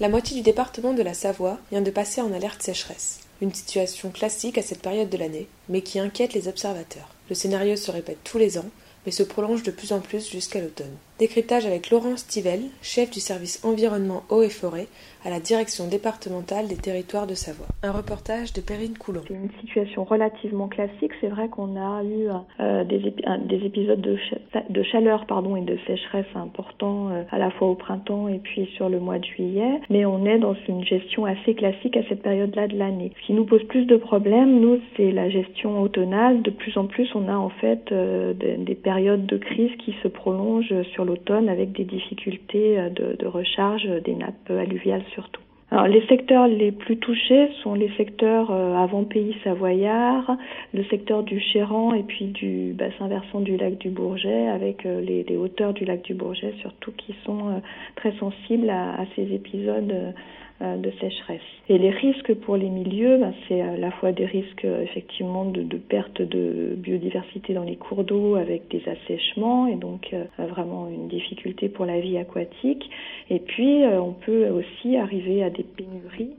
La moitié du département de la Savoie vient de passer en alerte sécheresse. Une situation classique à cette période de l'année, mais qui inquiète les observateurs. Le scénario se répète tous les ans, mais se prolonge de plus en plus jusqu'à l'automne. Décryptage avec Laurent Stivel, chef du service environnement eau et forêt à la direction départementale des territoires de Savoie. Un reportage de Perrine Coulon. C'est une situation relativement classique. C'est vrai qu'on a eu euh, des, des, épisodes de, chaleur et de sécheresse importants euh, à la fois au printemps et puis sur le mois de juillet. Mais on est dans une gestion assez classique à cette période-là de l'année. Ce qui nous pose plus de problèmes, nous, c'est la gestion automnale. De plus en plus, on a en fait euh, des, des périodes de crise qui se prolongent sur l'automne avec des difficultés euh, de, de, recharge des nappes alluviales surtout. Alors, les secteurs les plus touchés sont les secteurs euh, avant pays savoyard, le secteur du Chéran et puis du bassin versant du lac du Bourget, avec euh, les, hauteurs du lac du Bourget surtout qui sont très sensibles à, ces épisodes euh, de sécheresse. Et les risques pour les milieux, ben, c'est à la fois des risques euh, effectivement de, perte de biodiversité dans les cours d'eau avec des assèchements et donc euh, vraiment une difficulté pour la vie aquatique. Et puis on peut aussi arriver à des pénuries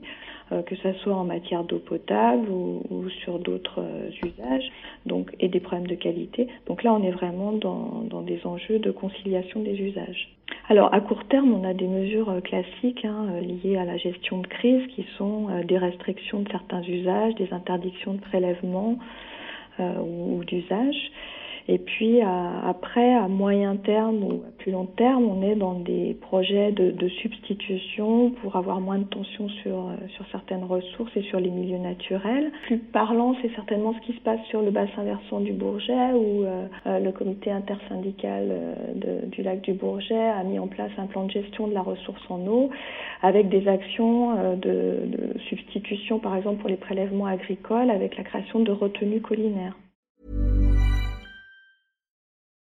que ce soit en matière d'eau potable ou, ou sur d'autres usages, donc et des problèmes de qualité. Donc là, on est vraiment dans, dans des enjeux de conciliation des usages. Alors à court terme, on a des mesures euh, classiques hein, euh, liées à la gestion de crise qui sont euh, des restrictions de certains usages, des interdictions de prélèvement euh, ou, d'usage. Et puis à, après, à moyen terme ou à plus long terme, on est dans des projets de, substitution pour avoir moins de tension sur, euh, sur certaines ressources et sur les milieux naturels. Plus parlant, c'est certainement ce qui se passe sur le bassin versant du Bourget où euh, euh le comité intersyndical euh, du lac du Bourget a mis en place un plan de gestion de la ressource en eau avec des actions de, de substitution, par exemple pour les prélèvements agricoles, avec la création de retenues collinaires.